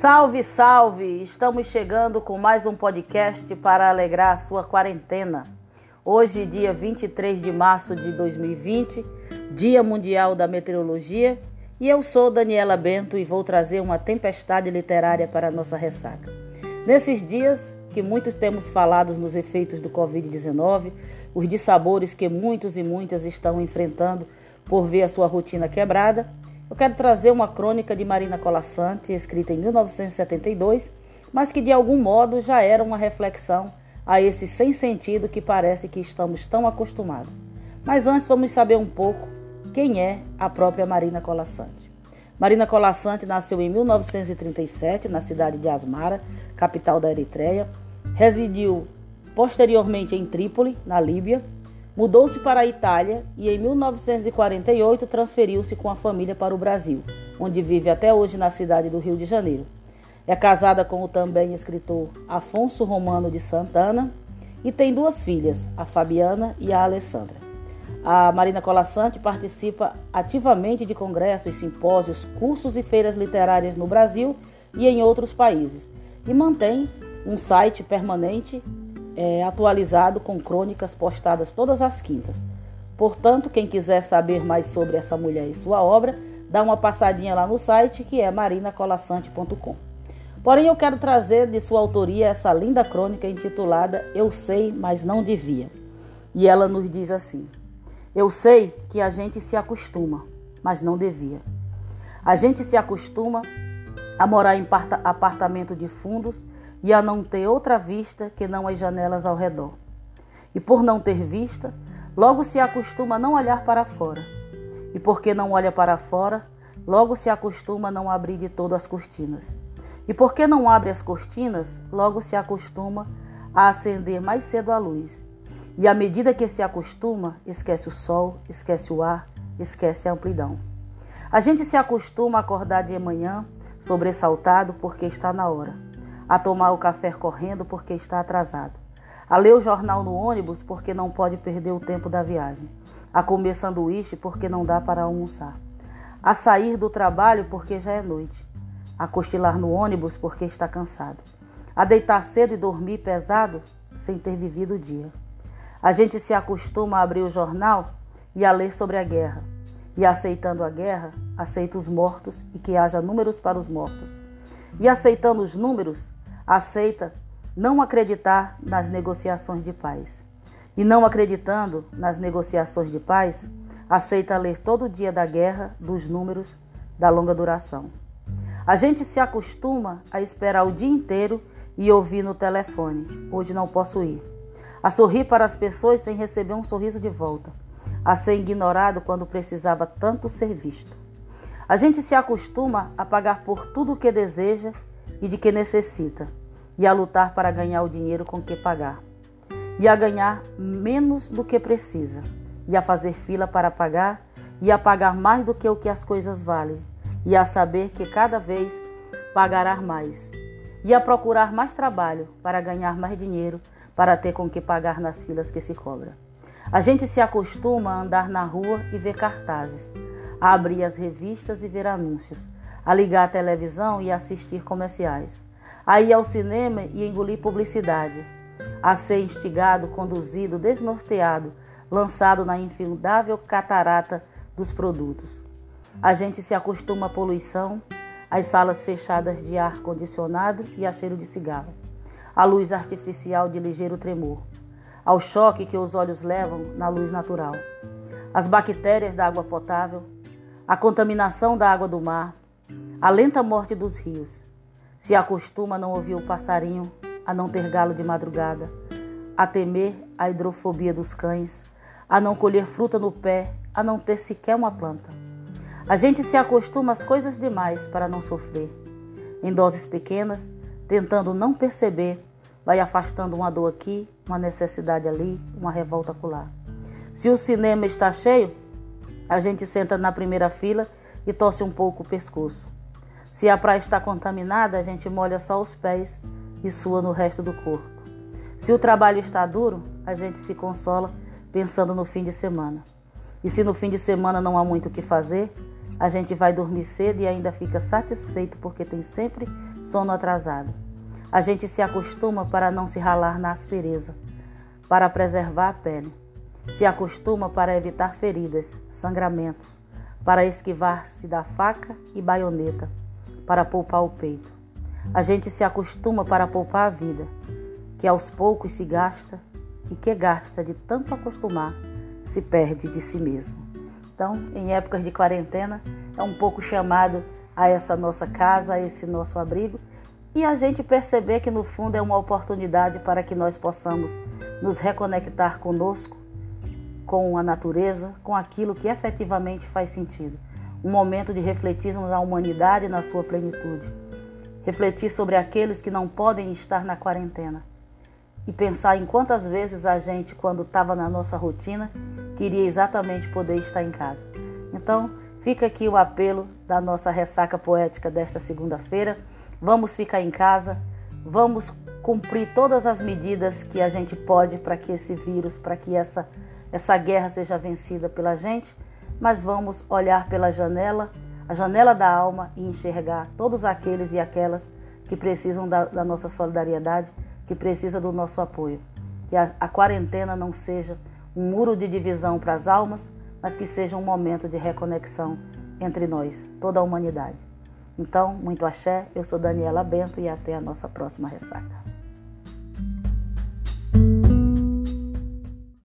Salve, salve! Estamos chegando com mais um podcast para alegrar a sua quarentena. Hoje, dia 23 de março de 2020, Dia Mundial da Meteorologia, e eu sou Daniela Bento e vou trazer uma tempestade literária para a nossa ressaca. Nesses dias que muitos temos falado nos efeitos do Covid-19, os dissabores que muitos e muitas estão enfrentando por ver a sua rotina quebrada, eu quero trazer uma crônica de Marina Colassante, escrita em 1972, mas que de algum modo já era uma reflexão a esse sem sentido que parece que estamos tão acostumados. Mas antes vamos saber um pouco quem é a própria Marina Colassante. Marina Colassante nasceu em 1937 na cidade de Asmara, capital da Eritreia. Residiu posteriormente em Trípoli, na Líbia, Mudou-se para a Itália e em 1948 transferiu-se com a família para o Brasil, onde vive até hoje na cidade do Rio de Janeiro. É casada com o também escritor Afonso Romano de Santana e tem duas filhas, a Fabiana e a Alessandra. A Marina Colassante participa ativamente de congressos, simpósios, cursos e feiras literárias no Brasil e em outros países e mantém um site permanente é, atualizado com crônicas postadas todas as quintas. Portanto, quem quiser saber mais sobre essa mulher e sua obra, dá uma passadinha lá no site que é marinacolassante.com. Porém, eu quero trazer de sua autoria essa linda crônica intitulada Eu Sei, mas Não Devia. E ela nos diz assim: Eu sei que a gente se acostuma, mas não devia. A gente se acostuma a morar em apartamento de fundos e a não ter outra vista que não as janelas ao redor. E por não ter vista, logo se acostuma a não olhar para fora. E porque não olha para fora, logo se acostuma a não abrir de todo as cortinas. E porque não abre as cortinas, logo se acostuma a acender mais cedo a luz. E à medida que se acostuma, esquece o sol, esquece o ar, esquece a amplidão. A gente se acostuma a acordar de manhã, sobressaltado porque está na hora a tomar o café correndo porque está atrasado, a ler o jornal no ônibus porque não pode perder o tempo da viagem, a comer sanduíche porque não dá para almoçar, a sair do trabalho porque já é noite, a cochilar no ônibus porque está cansado, a deitar cedo e dormir pesado sem ter vivido o dia. A gente se acostuma a abrir o jornal e a ler sobre a guerra. E aceitando a guerra, aceita os mortos e que haja números para os mortos. E aceitando os números, aceita não acreditar nas negociações de paz. E não acreditando nas negociações de paz, aceita ler todo dia da guerra, dos números, da longa duração. A gente se acostuma a esperar o dia inteiro e ouvir no telefone: hoje não posso ir. A sorrir para as pessoas sem receber um sorriso de volta. A ser ignorado quando precisava tanto ser visto. A gente se acostuma a pagar por tudo o que deseja e de que necessita e a lutar para ganhar o dinheiro com que pagar, e a ganhar menos do que precisa, e a fazer fila para pagar, e a pagar mais do que o que as coisas valem, e a saber que cada vez pagará mais, e a procurar mais trabalho para ganhar mais dinheiro, para ter com que pagar nas filas que se cobra. A gente se acostuma a andar na rua e ver cartazes, a abrir as revistas e ver anúncios, a ligar a televisão e assistir comerciais a ir ao cinema e engolir publicidade, a ser instigado, conduzido, desnorteado, lançado na infindável catarata dos produtos. A gente se acostuma à poluição, às salas fechadas de ar condicionado e a cheiro de cigarro, à luz artificial de ligeiro tremor, ao choque que os olhos levam na luz natural, às bactérias da água potável, à contaminação da água do mar, à lenta morte dos rios, se acostuma a não ouvir o passarinho, a não ter galo de madrugada, a temer a hidrofobia dos cães, a não colher fruta no pé, a não ter sequer uma planta. A gente se acostuma às coisas demais para não sofrer. Em doses pequenas, tentando não perceber, vai afastando uma dor aqui, uma necessidade ali, uma revolta acolá. Se o cinema está cheio, a gente senta na primeira fila e torce um pouco o pescoço. Se a praia está contaminada, a gente molha só os pés e sua no resto do corpo. Se o trabalho está duro, a gente se consola pensando no fim de semana. E se no fim de semana não há muito o que fazer, a gente vai dormir cedo e ainda fica satisfeito porque tem sempre sono atrasado. A gente se acostuma para não se ralar na aspereza, para preservar a pele. Se acostuma para evitar feridas, sangramentos, para esquivar-se da faca e baioneta, para poupar o peito. A gente se acostuma para poupar a vida, que aos poucos se gasta e que gasta de tanto acostumar, se perde de si mesmo. Então, em épocas de quarentena, é um pouco chamado a essa nossa casa, a esse nosso abrigo, e a gente perceber que no fundo é uma oportunidade para que nós possamos nos reconectar conosco, com a natureza, com aquilo que efetivamente faz sentido. Um momento de refletirmos a humanidade na sua plenitude. Refletir sobre aqueles que não podem estar na quarentena. E pensar em quantas vezes a gente, quando estava na nossa rotina, queria exatamente poder estar em casa. Então, fica aqui o apelo da nossa ressaca poética desta segunda-feira. Vamos ficar em casa, vamos cumprir todas as medidas que a gente pode para que esse vírus, para que essa, essa guerra seja vencida pela gente, mas vamos olhar pela janela, a janela da alma e enxergar todos aqueles e aquelas que precisam da, da nossa solidariedade, que precisam do nosso apoio. Que a, a quarentena não seja um muro de divisão para as almas, mas que seja um momento de reconexão entre nós, toda a humanidade. Então, muito axé, eu sou Daniela Bento e até a nossa próxima ressaca.